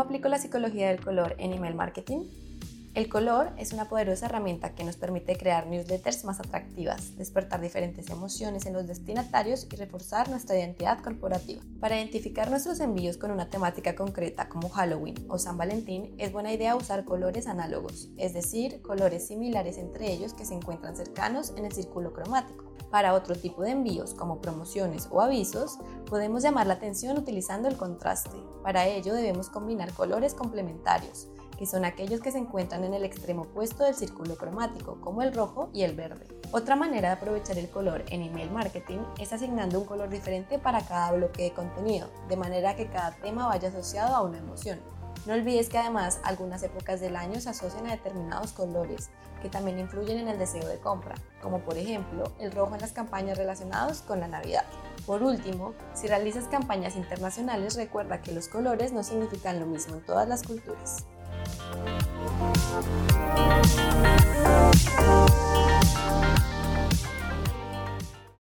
aplico la psicología del color en email marketing? El color es una poderosa herramienta que nos permite crear newsletters más atractivas, despertar diferentes emociones en los destinatarios y reforzar nuestra identidad corporativa. Para identificar nuestros envíos con una temática concreta como Halloween o San Valentín, es buena idea usar colores análogos, es decir, colores similares entre ellos que se encuentran cercanos en el círculo cromático. Para otro tipo de envíos, como promociones o avisos, podemos llamar la atención utilizando el contraste. Para ello debemos combinar colores complementarios, que son aquellos que se encuentran en el extremo opuesto del círculo cromático, como el rojo y el verde. Otra manera de aprovechar el color en email marketing es asignando un color diferente para cada bloque de contenido, de manera que cada tema vaya asociado a una emoción. No olvides que además algunas épocas del año se asocian a determinados colores que también influyen en el deseo de compra, como por ejemplo el rojo en las campañas relacionadas con la Navidad. Por último, si realizas campañas internacionales recuerda que los colores no significan lo mismo en todas las culturas.